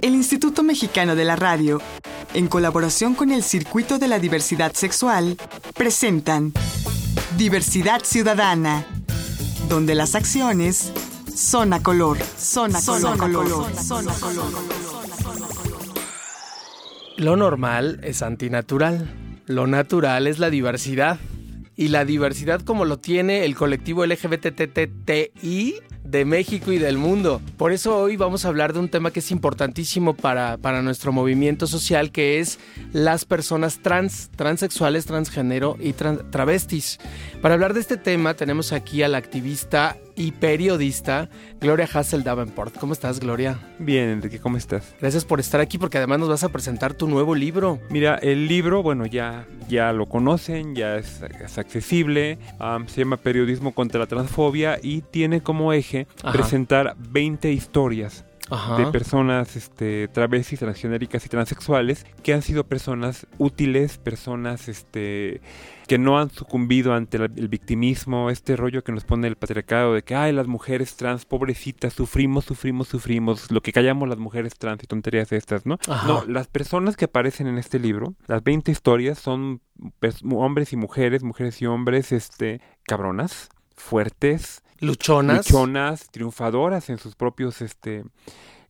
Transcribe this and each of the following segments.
El Instituto Mexicano de la Radio, en colaboración con el Circuito de la Diversidad Sexual, presentan Diversidad Ciudadana, donde las acciones son a color, son a color, color, son a color. Lo normal es antinatural. Lo natural es la diversidad. Y la diversidad como lo tiene el colectivo LGBTTI de México y del mundo. Por eso hoy vamos a hablar de un tema que es importantísimo para, para nuestro movimiento social, que es las personas trans, transexuales, transgénero y travestis. Para hablar de este tema tenemos aquí a la activista y periodista Gloria Hassel Davenport. ¿Cómo estás, Gloria? Bien, Enrique, ¿cómo estás? Gracias por estar aquí porque además nos vas a presentar tu nuevo libro. Mira, el libro, bueno, ya, ya lo conocen, ya es, accesible, se llama Periodismo contra la Transfobia y tiene como eje presentar 20 historias de personas este, travestis, transgenéricas y transexuales que han sido personas útiles, personas este, que no han sucumbido ante el, victimismo, este rollo que nos pone el patriarcado de que, ay, las mujeres trans, pobrecitas, sufrimos, sufrimos, sufrimos, lo que callamos las mujeres trans y tonterías estas, ¿no? No, las personas que aparecen en este libro, las 20 historias, son hombres y mujeres, mujeres y hombres, este, cabronas, fuertes, luchonas, luchonas, triunfadoras en sus propios este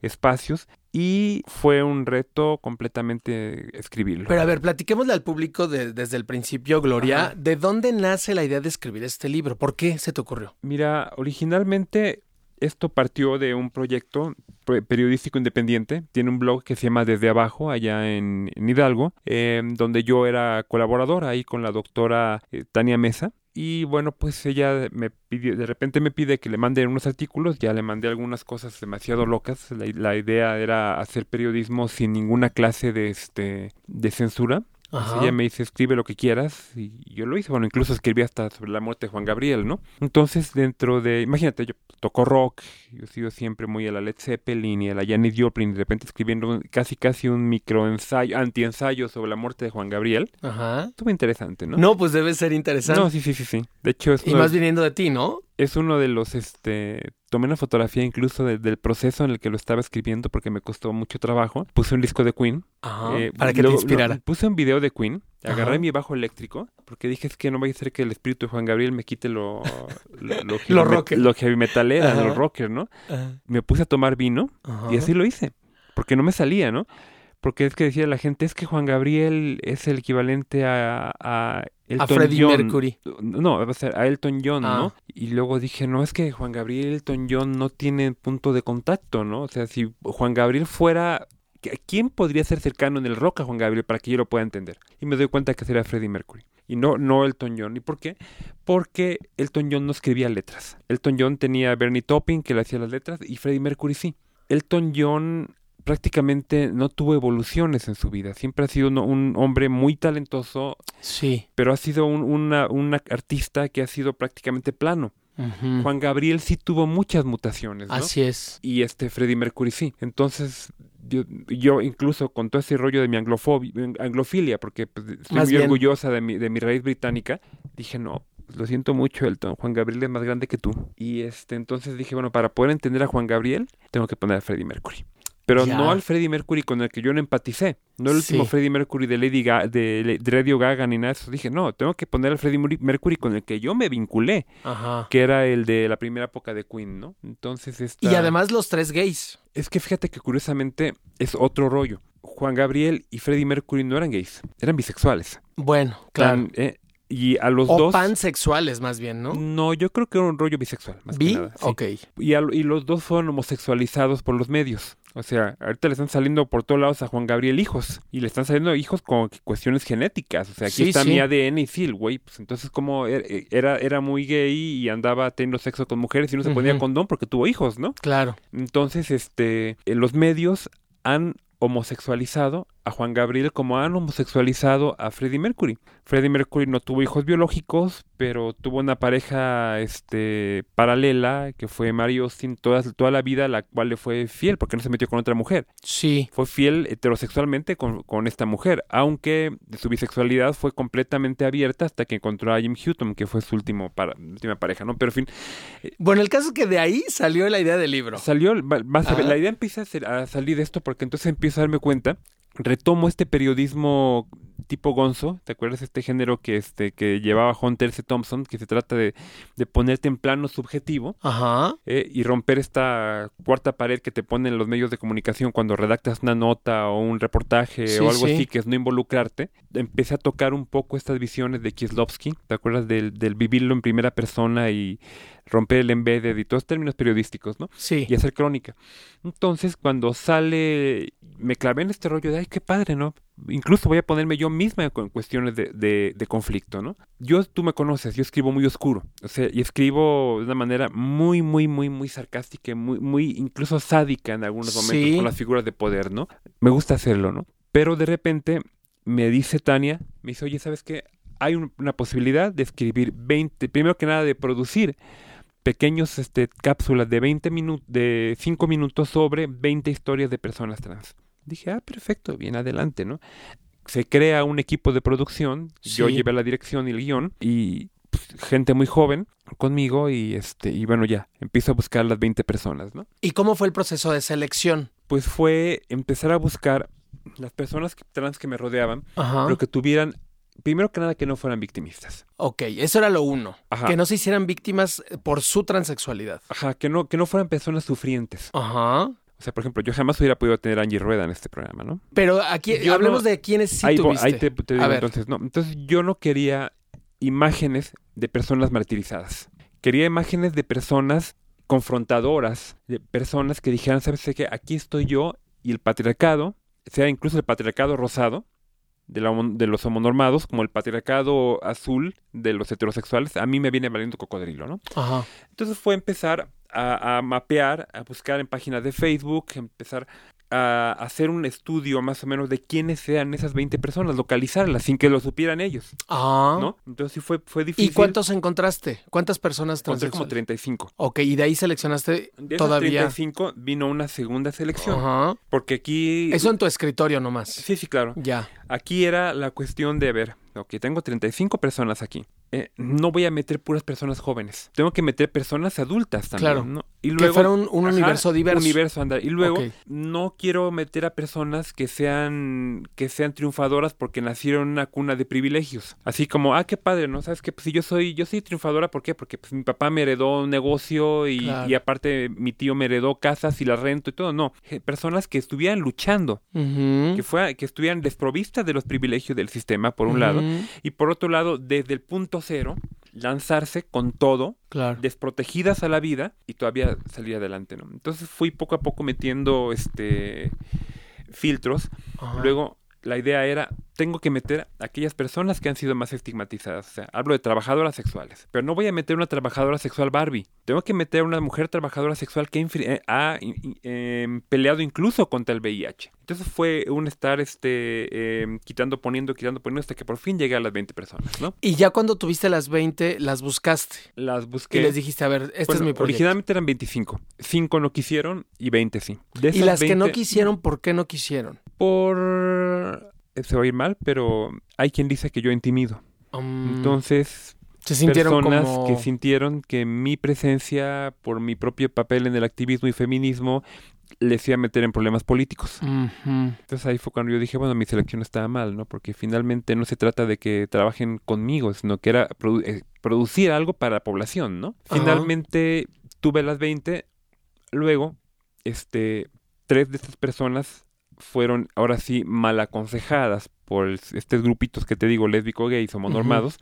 espacios y fue un reto completamente escribirlo. Pero a ver, platiquémosle al público desde el principio, Gloria, ¿de dónde nace la idea de escribir este libro? ¿Por qué se te ocurrió? Mira, originalmente esto partió de un proyecto periodístico independiente. Tiene un blog que se llama Desde Abajo, allá en, Hidalgo, em, donde yo era colaborador ahí con la doctora eh, Tania Mesa. Y bueno, pues ella me pidió, de repente me pide que le mande unos artículos, ya le mandé algunas cosas demasiado locas. La, la idea era hacer periodismo sin ninguna clase de, este, de censura. Ella me dice, escribe lo que quieras, y yo lo hice. Bueno, incluso escribí hasta sobre la muerte de Juan Gabriel, ¿no? Entonces, dentro de, imagínate, yo toco rock, yo he sido siempre muy a la Led Zeppelin y a la Janis Joplin, de repente escribiendo casi casi un microensayo, antiensayo sobre la muerte de Juan Gabriel. Ajá. Estuvo interesante, ¿no? No, pues debe ser interesante. No, sí, sí, sí, sí. De hecho, es Y más viniendo de ti, ¿no? Es uno de los, este, tomé una fotografía incluso del proceso en el que lo estaba escribiendo porque me costó mucho trabajo. Puse un disco de Queen. Ajá, eh, para que te inspirara. puse un video de Queen. Agarré mi bajo eléctrico porque dije es que no vaya a ser que el espíritu de Juan Gabriel me quite lo lo, lo, rocker. lo heavy metalera, lo rocker, ¿no? Me puse a tomar vino y así lo hice porque no me salía, ¿no? Porque es que decía la gente, es que Juan Gabriel es el equivalente a, a Elton a Freddie Mercury. No, va a ser a Elton John, ¿no? Ah. Y luego dije, no, es que Juan Gabriel Elton John no tienen punto de contacto, ¿no? O sea, si Juan Gabriel fuera... ¿Quién podría ser cercano en el rock a Juan Gabriel para que yo lo pueda entender? Y me doy cuenta que sería Freddie Mercury. Y no, no Elton John. ¿Y por qué? Porque Elton John no escribía letras. Elton John tenía a Bernie Topping que le hacía las letras y Freddie Mercury sí. Elton John prácticamente no tuvo evoluciones en su vida. Siempre ha sido un, hombre muy talentoso. Sí. Pero ha sido un, una, una, artista que ha sido prácticamente plano. Juan Gabriel sí tuvo muchas mutaciones. ¿no? Así es. Y este Freddie Mercury sí. Entonces, yo, yo, incluso con todo ese rollo de mi anglofilia, porque pues, estoy muy orgullosa de mi, de mi raíz británica, dije, no, lo siento mucho, Elton. Juan Gabriel es más grande que tú. Y este, entonces dije, bueno, para poder entender a Juan Gabriel, tengo que poner a Freddie Mercury. Pero no al Freddie Mercury con el que yo no empaticé. No el último Freddie Mercury de Lady Ga de, Radio Gaga ni nada de eso. Dije, no, tengo que poner al Freddie Mercury con el que yo me vinculé. Ajá. Que era el de la primera época de Queen, ¿no? Entonces esta... Y además los tres gays. Es que fíjate que curiosamente es otro rollo. Juan Gabriel y Freddie Mercury no eran gays, eran bisexuales. Bueno, claro. Eh, y a los o dos. pansexuales, más bien, ¿no? No, yo creo que era un rollo bisexual. Más ¿Bi? Que nada, Ok. Y, y los dos fueron homosexualizados por los medios. O sea, ahorita le están saliendo por todos lados a Juan Gabriel hijos. Y le están saliendo hijos con cuestiones genéticas. O sea, aquí está mi ADN y sí, güey. Pues entonces, como er, eh, era, era muy gay y andaba teniendo sexo con mujeres y no se ponía condón porque tuvo hijos, ¿no? Claro. Entonces, este, los medios han homosexualizado a Juan Gabriel como han homosexualizado a Freddie Mercury. Freddie Mercury no tuvo hijos biológicos, pero tuvo una pareja este, paralela que fue Mary Austin toda, toda la vida, la cual le fue fiel porque no se metió con otra mujer. Sí. Fue fiel heterosexualmente con, con esta mujer, aunque su bisexualidad fue completamente abierta hasta que encontró a Jim Hutton, que fue su último para, última pareja, ¿no? Pero en fin. Bueno, el caso es que de ahí salió la idea del libro. Salió, vas a ver, Ajá. la idea empieza a salir de esto porque entonces empiezo a darme cuenta retomo este periodismo tipo gonzo, ¿te acuerdas este género que este que llevaba Hunter S. Thompson, que se trata de, de ponerte en plano subjetivo Ajá. eh, y romper esta cuarta pared que te ponen los medios de comunicación cuando redactas una nota o un reportaje Sí, o algo sí. así, que es no involucrarte. Empecé a tocar un poco estas visiones de Kieslowski, ¿te acuerdas del, del vivirlo en primera persona y romper el embedded y todos términos periodísticos, ¿no? Sí. y hacer crónica. Entonces, cuando sale, me clavé en este rollo de, ay, qué padre, ¿no? Incluso voy a ponerme yo misma con cuestiones de, de, de conflicto, ¿no? Yo, tú me conoces, yo escribo muy oscuro, o sea, y escribo de una manera muy, muy, muy, muy sarcástica, y muy, muy, incluso sádica en algunos momentos Sí. con las figuras de poder, ¿no? Me gusta hacerlo, ¿no? Pero de repente me dice Tania, me dice, oye, ¿sabes qué? Hay un- una posibilidad de escribir 20, primero que nada de producir pequeños este, cápsulas de 20 minutos, de 5 minutos sobre 20 historias de personas trans. Dije, ah, perfecto, bien adelante, ¿no? Se crea un equipo de producción, yo llevé la dirección y el guion, y pues, gente muy joven conmigo, y este, y bueno, ya, empiezo a buscar las 20 personas, ¿no? ¿Y cómo fue el proceso de selección? Pues fue empezar a buscar las personas trans que me rodeaban, Ajá. pero que tuvieran, primero que nada, que no fueran victimistas. Ok, eso era lo uno. Ajá. Que no se hicieran víctimas eh, por su transexualidad. Ajá, que no, que no fueran personas sufrientes. Ajá. O sea, por ejemplo, yo jamás hubiera podido tener a Angie Rueda en este programa, ¿no? Pero aquí Yo hablemos no- de quiénes sí ahí, tuviste. ahí te, te digo a entonces, no. Entonces yo no quería imágenes de personas martirizadas. Quería imágenes de personas confrontadoras, de personas que dijeran, ¿sabes qué? Aquí estoy yo y el patriarcado, sea incluso el patriarcado rosado de, la de los homonormados, como el patriarcado azul de los heterosexuales, a mí me viene valiendo cocodrilo, ¿no? Ajá. Entonces fue empezar a, a mapear, a buscar en páginas de Facebook, empezar a hacer un estudio más o menos de quiénes sean esas 20 personas, localizarlas sin que lo supieran ellos, Ah. ¿no? Entonces sí fue, fue difícil. ¿Y cuántos encontraste? ¿Cuántas personas Encontré como transexuales? 35. Ok, y de ahí seleccionaste De todavía. 35 vino una segunda selección. Ajá. Porque aquí... Eso en tu escritorio nomás. Sí, sí, claro. Ya. Aquí era la cuestión de ver, ok, tengo 35 personas aquí. Eh, no voy a meter puras personas jóvenes. Tengo que meter personas adultas también. Claro. ¿no? Y que fuera un, un Ajá, universo diverso. universo andar. Y luego no quiero meter a personas que sean que sean triunfadoras porque nacieron en una cuna de privilegios. Así como, ah, qué padre, ¿no? Sabes que pues, si yo soy yo soy triunfadora, ¿por qué? Porque pues, mi papá me heredó un negocio y, Claro. y aparte mi tío me heredó casas y las rento y todo. No, personas que estuvieran luchando, que fuera, que estuvieran desprovistas de los privilegios del sistema, por un lado, y por otro lado, desde el punto cero, lanzarse con todo Claro. desprotegidas a la vida y todavía salir adelante, ¿no? Entonces fui poco a poco metiendo este filtros. Ajá. Luego la idea era tengo que meter a aquellas personas que han sido más estigmatizadas. O sea, hablo de trabajadoras sexuales. Pero no voy a meter una trabajadora sexual Barbie. Tengo que meter a una mujer trabajadora sexual que ha, eh, em, peleado incluso contra el VIH. Entonces fue un estar este, em, quitando, poniendo, quitando, poniendo hasta que por fin llegué a las 20 personas, ¿no? Y ya cuando tuviste las 20, las buscaste. Las busqué. Y les dijiste, a ver, este Bueno, es mi proyecto. Originalmente eran 25. 5 no quisieron y 20 sí. De Y las que no 20, quisieron, ¿por qué no quisieron? Por... eh, Se va a ir mal, pero hay quien dice que yo intimido. Mm, Entonces, se sintieron personas como... que sintieron que mi presencia, por mi propio papel en el activismo y feminismo, les iba a meter en problemas políticos. Entonces ahí fue cuando yo dije, bueno, mi selección estaba mal, ¿no? Porque finalmente no se trata de que trabajen conmigo, sino que era produ- eh, producir algo para la población, ¿no? Finalmente tuve las 20, luego, este, tres de estas personas fueron ahora sí mal aconsejadas por estos grupitos que te digo, lésbico, gays, homonormados,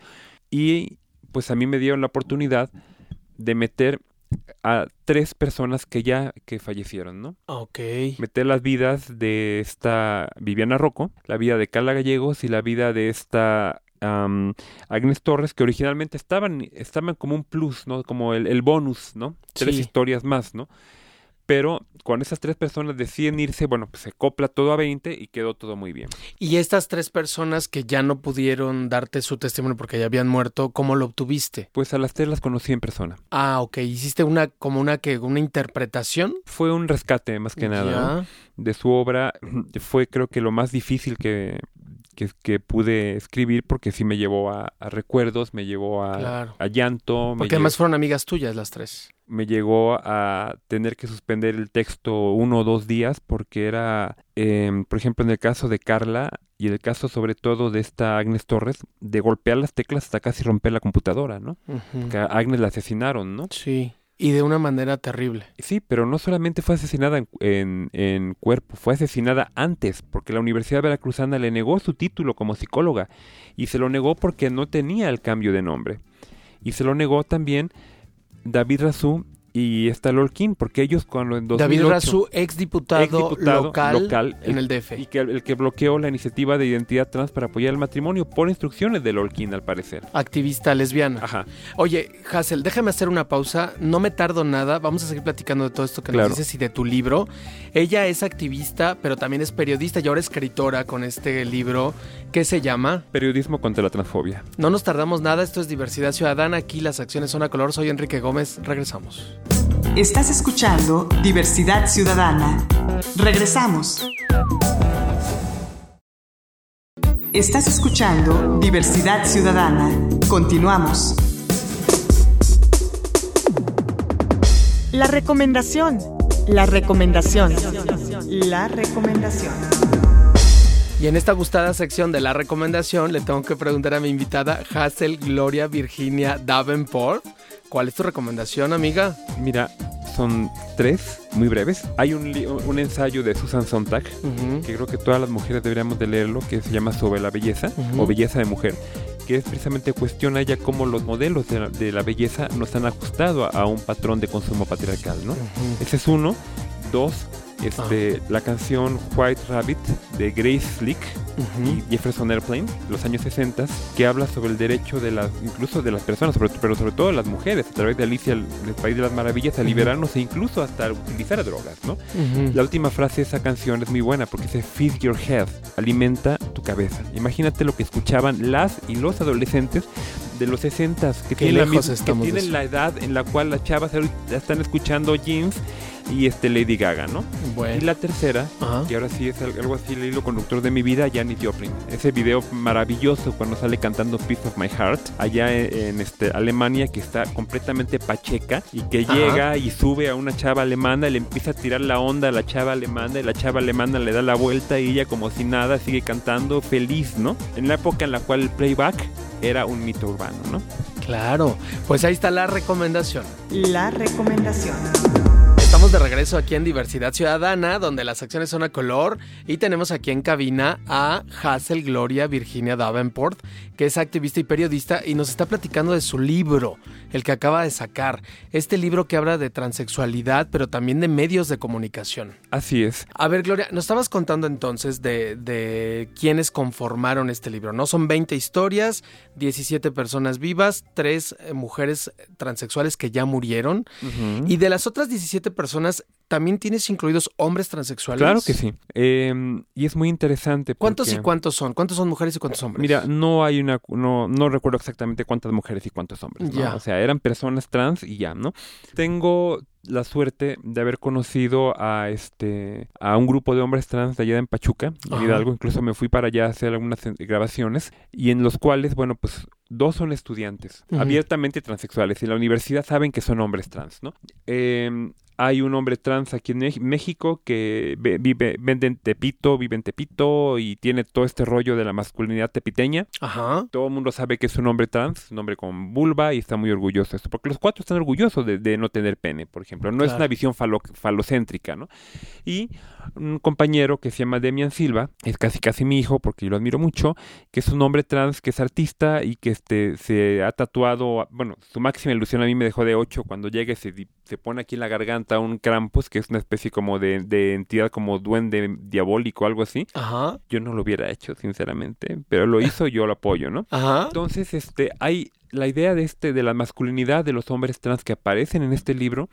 y pues a mí me dieron la oportunidad de meter a tres personas que ya que fallecieron, ¿no? Ok. meter las vidas de esta Viviana Rocco, la vida de Carla Gallegos y la vida de esta am, Agnes Torres, que originalmente estaban, estaban como un plus, ¿no? Como el, el bonus, ¿no? Tres Sí. historias más, ¿no? Pero cuando esas tres personas deciden irse, bueno, pues se copla todo a 20 y quedó todo muy bien. Y estas tres personas que ya no pudieron darte su testimonio porque ya habían muerto, ¿cómo lo obtuviste? Pues a las tres las conocí en persona. Ah, ok. ¿Hiciste una como una que una interpretación? Fue un rescate más que nada ¿no? de su obra. Fue creo que lo más difícil que, que, que pude escribir porque sí me llevó a, a recuerdos, me llevó a, Claro. a llanto. Porque además fueron amigas tuyas las tres. me llegó a tener que suspender el texto uno o dos días porque era, em, por ejemplo, en el caso de Carla y el caso sobre todo de esta Agnes Torres, de golpear las teclas hasta casi romper la computadora, ¿no? Ujú. Que a Agnes la asesinaron, ¿no? Sí. Y de una manera terrible. Sí, pero no solamente fue asesinada en, en- cuerpo, fue asesinada antes, porque la Universidad Veracruzana le negó su título como psicóloga y se lo negó porque no tenía el cambio de nombre. Y se lo negó también David Razú y esta Lorquín, porque ellos cuando en 2008... David Razú, exdiputado, exdiputado local, local, en el DF. y que el que bloqueó la iniciativa de identidad trans para apoyar el matrimonio por instrucciones de Lorquín, al parecer. Activista lesbiana. Ajá. Oye, Hassel, déjame hacer una pausa. No me tardo nada. Vamos a seguir platicando de todo esto que Claro. nos dices y de tu libro. Ella es activista, pero también es periodista y ahora escritora con este libro que se llama Periodismo contra la transfobia. No nos tardamos nada. Esto es Diversidad Ciudadana. Aquí las acciones son a color. Soy Enrique Gómez. Regresamos. Estás escuchando Diversidad Ciudadana. Regresamos. Estás escuchando Diversidad Ciudadana. Continuamos. La recomendación. La recomendación. La recomendación. Y en esta gustada sección de la recomendación le tengo que preguntar a mi invitada Hazel Gloria Virginia Davenport. ¿Cuál es tu recomendación, amiga? Mira, son tres, muy breves. Hay un, un ensayo de Susan Sontag que creo que todas las mujeres deberíamos de leerlo, que se llama Sobre la belleza o Belleza de Mujer, que es precisamente cuestiona ella cómo los modelos de la, de la belleza nos han ajustado a, a un patrón de consumo patriarcal, ¿no? Ese es uno. Dos, este, la canción White Rabbit de Grace Slick y Jefferson Airplane, los años 60, que habla sobre el derecho de las, incluso de las personas, sobre- pero sobre todo de las mujeres, a través de Alicia el- País de las Maravillas, a liberarnos e incluso hasta utilizar drogas, ¿no? La última frase de esa canción es muy buena porque dice Feed your head, alimenta tu cabeza. Imagínate lo que escuchaban las y los adolescentes de los 60 que, tienen la, que de tienen la edad en la cual las chavas están escuchando jeans y este Lady Gaga, ¿no? Y Bueno. la tercera, Ajá. y ahora sí es al- algo así el hilo conductor de mi vida, Janis Joplin. Ese video maravilloso cuando sale cantando Piece of My Heart allá en, en, este, Alemania que está completamente pacheca y que Ajá. llega y sube a una chava alemana y le empieza a tirar la onda a la chava alemana y la chava alemana le da la vuelta y ella como si nada sigue cantando feliz, ¿no? En la época en la cual el playback era un mito urbano, ¿no? Claro. Pues ahí está la recomendación. La recomendación. Estamos de regreso aquí en Diversidad Ciudadana, donde las acciones son a color y tenemos aquí en cabina a Hazel Gloria Virginia Davenport, que es activista y periodista y nos está platicando de su libro, el que acaba de sacar. Este libro que habla de transexualidad, pero también de medios de comunicación. Así es. A ver, Gloria, nos estabas contando entonces de, de quiénes conformaron este libro, ¿no? Son 20 historias, 17 personas vivas, 3 mujeres transexuales que ya murieron. Ujú. Y de las otras 17 personas, ¿también tienes incluidos hombres transexuales? Claro que sí. Em, y es muy interesante. ¿Cuántos y cuántos son? ¿Cuántos son mujeres y cuántos hombres? Mira, no hay una, no, no recuerdo exactamente cuántas mujeres y cuántos hombres, ¿no? Ya. O sea, eran personas trans y ya, ¿no? Tengo la suerte de haber conocido a este a un grupo de hombres trans de allá en Pachuca, en. Hidalgo, incluso me fui para allá a hacer algunas eh, grabaciones y en los cuales, bueno, pues dos son estudiantes, abiertamente transexuales y en la universidad saben que son hombres trans, ¿no? Em, hay un hombre trans aquí en México que ve- vive, vende en Tepito, vive en Tepito y tiene todo este rollo de la masculinidad tepiteña. Ajá. Todo el mundo sabe que es un hombre trans, un hombre con vulva y está muy orgulloso de esto. Porque los cuatro están orgullosos de, de no tener pene, por ejemplo. No es una visión falo- falocéntrica, ¿no? Y un compañero que se llama Demian Silva, es casi casi mi hijo porque yo lo admiro mucho, que es un hombre trans que es artista y que este, se ha tatuado, bueno, su máxima ilusión a mí me dejó de 8 cuando llega y se, pone aquí en la garganta un Krampus, que es una especie como de, de entidad como duende diabólico o algo así. Ajá. Yo no lo hubiera hecho, sinceramente, pero lo hizo y yo lo apoyo, ¿no? Ajá. Entonces, este, hay la idea de este, de la masculinidad de los hombres trans que aparecen en este libro,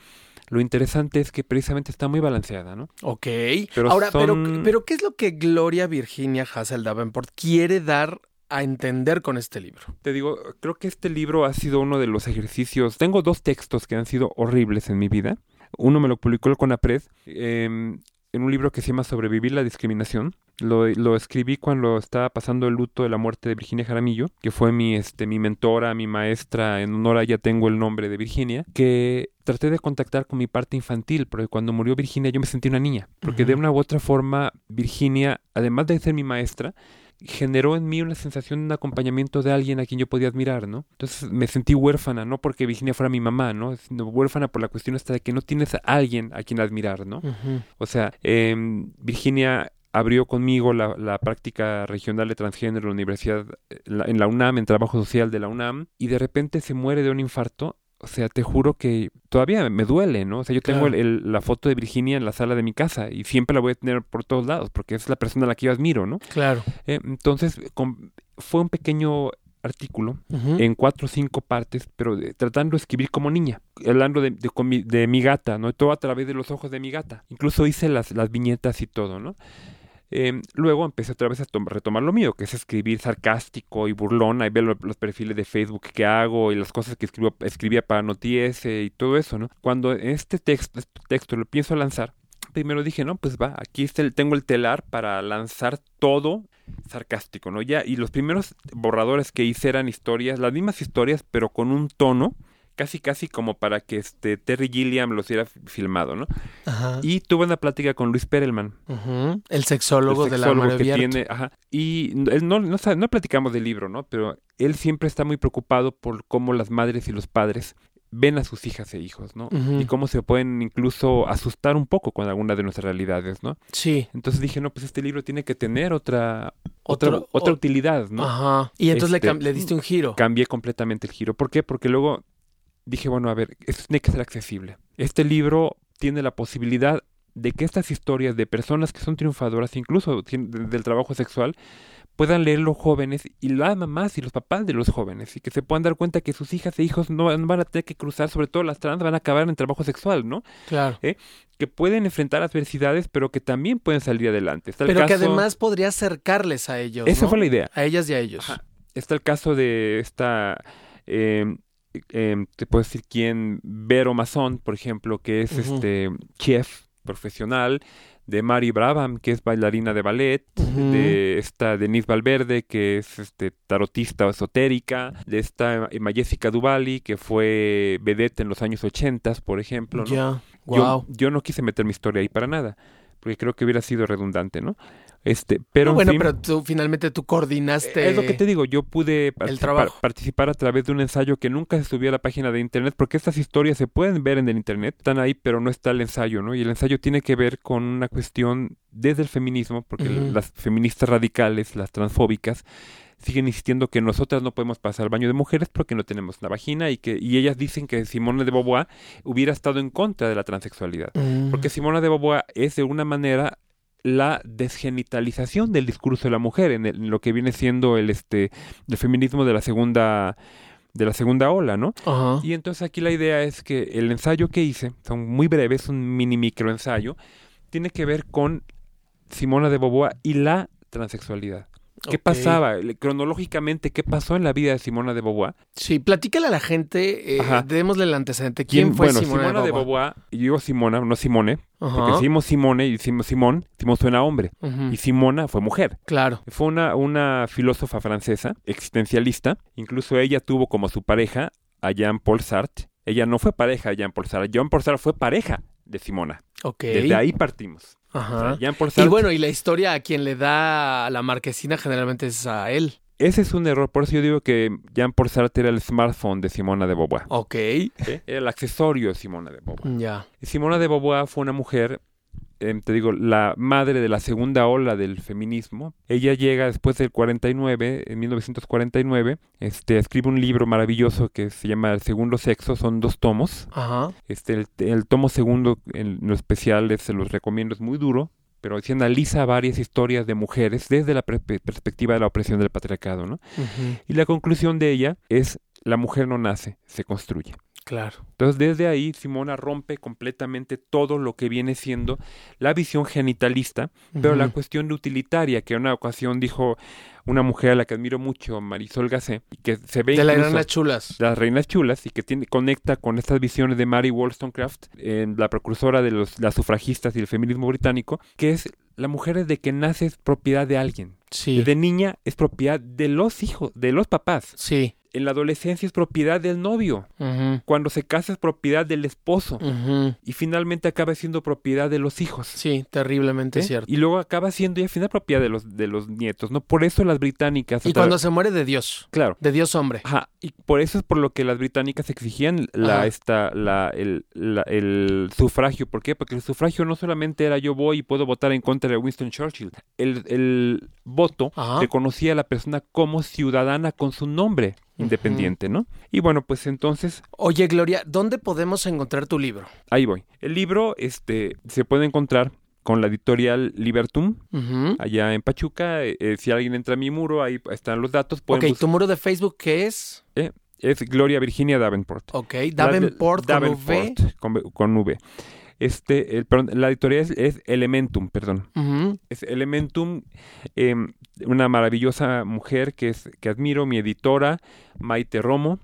lo interesante es que precisamente está muy balanceada, ¿no? Ok. Pero Ahora, pero, son- pero ¿qué es lo que Gloria Virginia Hassel Davenport quiere dar a entender con este libro? Te digo, creo que este libro ha sido uno de los ejercicios. Tengo dos textos que han sido horribles en mi vida. Uno me lo publicó el CONAPRED eh, en un libro que se llama Sobrevivir la discriminación. Lo, lo escribí cuando estaba pasando el luto de la muerte de Virginia Jaramillo, que fue mi, este, mi mentora, mi maestra. En honor a ella tengo el nombre de Virginia. Que traté de contactar con mi parte infantil, porque cuando murió Virginia yo me sentí una niña. Porque de una u otra forma, Virginia, además de ser mi maestra, generó en mí una sensación de un acompañamiento de alguien a quien yo podía admirar, ¿no? Entonces me sentí huérfana, no porque Virginia fuera mi mamá, ¿no? Sino huérfana por la cuestión hasta de que no tienes a alguien a quien admirar, ¿no? O sea, em, Virginia abrió conmigo la, la práctica regional de transgénero en la universidad, eh, la- en la UNAM, en trabajo social de la UNAM, y de repente se muere de un infarto. O sea, te juro que todavía me duele, ¿no? O sea, yo tengo Claro. el- el- la foto de Virginia en la sala de mi casa y siempre la voy a tener por todos lados porque es la persona a la que yo admiro, ¿no? Claro. Eh, entonces, con- fue un pequeño artículo en cuatro o cinco partes, pero de- tratando de escribir como niña, hablando de, de, mi, de mi gata, ¿no? Todo a través de los ojos de mi gata. Incluso hice las, las viñetas y todo, ¿no? Eh, luego empecé otra vez a tom- retomar lo mío, que es escribir sarcástico y burlón, ahí ver lo- los perfiles de Facebook que hago y las cosas que escribo, escribía para Notiese y todo eso, ¿no? Cuando este texto, este texto lo pienso lanzar, primero dije, no, pues va, aquí tengo el telar para lanzar todo sarcástico, ¿no? Ya, y los primeros borradores que hice eran historias, las mismas historias, pero con un tono casi casi como para que este Terry Gilliam los hubiera fi- filmado, ¿no? Ajá. Y tuve una plática con Luis Perelman, Ujú. El sexólogo, el de la sexólogo que tiene, ajá, y él no, no, sabe- no platicamos del libro, ¿no? Pero él siempre está muy preocupado por cómo las madres y los padres ven a sus hijas e hijos, ¿no? Y cómo se pueden incluso asustar un poco con alguna de nuestras realidades, ¿no? Sí. Entonces dije, no, pues este libro tiene que tener otra otra, otra utilidad, ¿no? Ajá. Y entonces le Este, le, diste un giro. Cambié completamente el giro. ¿Por qué? Porque luego dije, bueno, a ver, esto tiene que ser accesible. Este libro tiene la posibilidad de que estas historias de personas que son triunfadoras, incluso del trabajo sexual, puedan leer los jóvenes y las mamás y los papás de los jóvenes y que se puedan dar cuenta que sus hijas e hijos no, van a tener que cruzar, sobre todo las trans, van a acabar en trabajo sexual, ¿no? Claro. Que pueden enfrentar adversidades, pero que también pueden salir adelante. Está el Pero que además podría acercarles a ellos. Esa ¿no? fue la idea. A ellas y a ellos. Ajá. Está el caso de esta, eh, eh, te puedo decir quién, Vero Mazón, por ejemplo, que es este chef profesional, de Mari Brabham, que es bailarina de ballet, de esta Denise Valverde, que es este tarotista esotérica, de esta Emma Jessica Duvali, que fue vedette en los años 80, por ejemplo, ¿no? Yo, Wow. yo no quise meter mi historia ahí para nada, porque creo que hubiera sido redundante, ¿no? Este, pero en bueno, fin, pero tú finalmente tú coordinaste. es lo que te digo, yo pude participar, a través de un ensayo que nunca se subió a la página de internet, porque estas historias se pueden ver en el internet, están ahí, pero no está el ensayo, ¿no? Y el ensayo tiene que ver con una cuestión desde el feminismo, porque las feministas radicales, las transfóbicas, siguen insistiendo que nosotras no podemos pasar baño de mujeres porque no tenemos una vagina y que y ellas dicen que Simone de Beauvoir hubiera estado en contra de la transexualidad. Mm. Porque Simona de Beauvoir es de una manera la desgenitalización del discurso de la mujer en, el- en lo que viene siendo el este el feminismo de la segunda de la segunda ola, ¿no? Y entonces aquí la idea es que el ensayo que hice, son muy breves, un mini micro ensayo, tiene que ver con Simona de Beauvoir y la transexualidad. ¿Qué pasaba? Cronológicamente, ¿qué pasó en la vida de Simona de Beauvoir? Sí, platícale a la gente, eh, démosle el antecedente. ¿Quién, fue bueno, Simona, de Beauvoir, y yo digo Simona, no Simone, porque Ajá. decimos Simone y decimos Simón, Simón suena hombre, y Simona fue mujer. Claro. Fue una, una filósofa francesa, existencialista. Incluso ella tuvo como su pareja a Jean-Paul Sartre. Ella no fue pareja de Jean-Paul Sartre. Jean-Paul Sartre fue pareja de Simona. Ok. Desde ahí partimos. Ajá. Jean-Paul Y Sartre, bueno, y la historia a quien le da la marquesina generalmente es a él. ese es un error. Por eso yo digo que Jean-Paul Sartre era el smartphone de Simona de Beauvoir. Ok. Era el accesorio de Simona de Beauvoir. Ya. Y Simona de Beauvoir fue una mujer, eh, te digo, la madre de la segunda ola del feminismo. Ella llega después del 49, en 1949, este, escribe un libro maravilloso que se llama El segundo sexo, son dos tomos. Ajá. Este, el, el tomo segundo, en lo especial, se los recomiendo, es muy duro, pero analiza varias historias de mujeres desde la perspectiva de la opresión del patriarcado, ¿no? Y la conclusión de ella es la mujer no nace, se construye. Claro. Entonces, desde ahí, Simona rompe completamente todo lo que viene siendo la visión genitalista, pero la cuestión de utilitaria, que en una ocasión dijo una mujer a la que admiro mucho, Marisol Gacé, y que se ve De las enanas chulas. de las reinas chulas y que tiene, conecta con estas visiones de Mary Wollstonecraft, en la precursora de los, las sufragistas y el feminismo británico, que es la mujer desde que nace es propiedad de alguien. Sí. Desde niña es propiedad de los hijos, de los papás. Sí. En la adolescencia es propiedad del novio. Cuando se casa es propiedad del esposo. Y finalmente acaba siendo propiedad de los hijos. Sí, terriblemente ¿eh? cierto. Y luego acaba siendo ya al final propiedad de los, de los nietos, ¿no? Por eso las británicas... Y cuando se muere de Dios, Claro. de Dios hombre. Ajá, y por eso es por lo que las británicas exigían la, Ajá. esta, la, el, la- el sufragio. ¿Por qué? Porque el sufragio no solamente era yo voy y puedo votar en contra de Winston Churchill. El, el voto Ajá. reconocía a la persona como ciudadana con su nombre independiente, ¿no? Y bueno, pues entonces Oye, Gloria, ¿dónde podemos encontrar tu libro? ahí voy. El libro este, se puede encontrar con la editorial Libertum, allá en Pachuca. Eh, eh, si alguien entra a mi muro, ahí están los datos. Ok, Pueden tu muro de Facebook, ¿qué es? bus- es Gloria Virginia Davenport. Ok, La Davenport con V. Con, con V. Este, el, perdón, la editorial es, es Elementum, perdón. Es Elementum, em, una maravillosa mujer que, es, que admiro, mi editora, Maite Romo.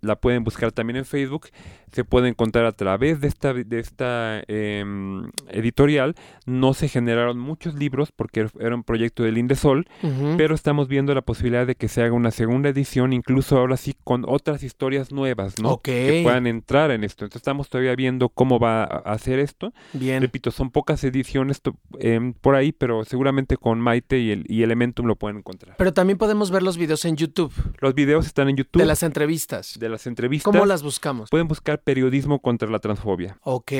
La pueden buscar también en Facebook. Se puede encontrar a través de esta, de esta em, editorial. No se generaron muchos libros porque era un proyecto del Indesol, Ujú. pero estamos viendo la posibilidad de que se haga una segunda edición, incluso ahora sí con otras historias nuevas, ¿no? Ok. Que puedan entrar en esto. Entonces estamos todavía viendo cómo va a hacer esto. Bien. Repito, son pocas ediciones em, por ahí, pero seguramente con Maite y, el, y Elementum lo pueden encontrar. Pero también podemos ver los videos en YouTube Los videos están en YouTube de las entrevistas. de las entrevistas. ¿Cómo las buscamos? Pueden buscar periodismo contra la transfobia. Ok.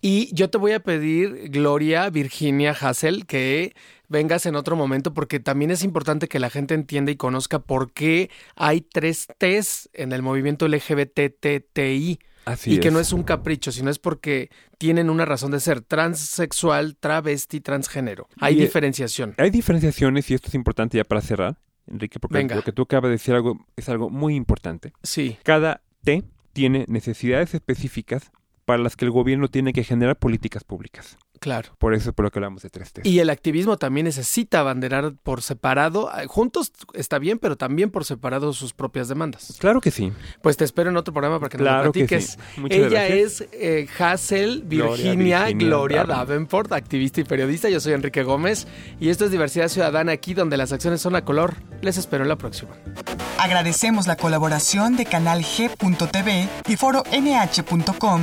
Y yo te voy a pedir, Gloria, Virginia, Hassel, que vengas en otro momento porque también es importante que la gente entienda y conozca por qué hay tres T's en el movimiento LGBTTI Así y que no es un capricho, sino es porque tienen una razón de ser transexual, travesti, transgénero. Hay Y, eh, diferenciación. Hay diferenciaciones y esto es importante ya para cerrar, Enrique, porque Venga. lo que tú acabas de decir algo, es algo muy importante. Sí. Cada T tiene necesidades específicas para las que el gobierno tiene que generar políticas públicas. Claro. Por eso es por lo que hablamos de tres T. Y el activismo también necesita abanderar por separado, eh, juntos está bien, pero también por separado sus propias demandas. Claro que sí. Pues te espero en otro programa para que nos Claro lo que platiques. sí. Muchas Ella gracias. es eh, Hazel Gloria Virginia, Gloria Davenport. Davenport, activista y periodista. Yo soy Enrique Gómez y esto es Diversidad Ciudadana aquí donde las acciones son a color. Les espero en la próxima. Agradecemos la colaboración de Canal G.tv y Foro NH.com.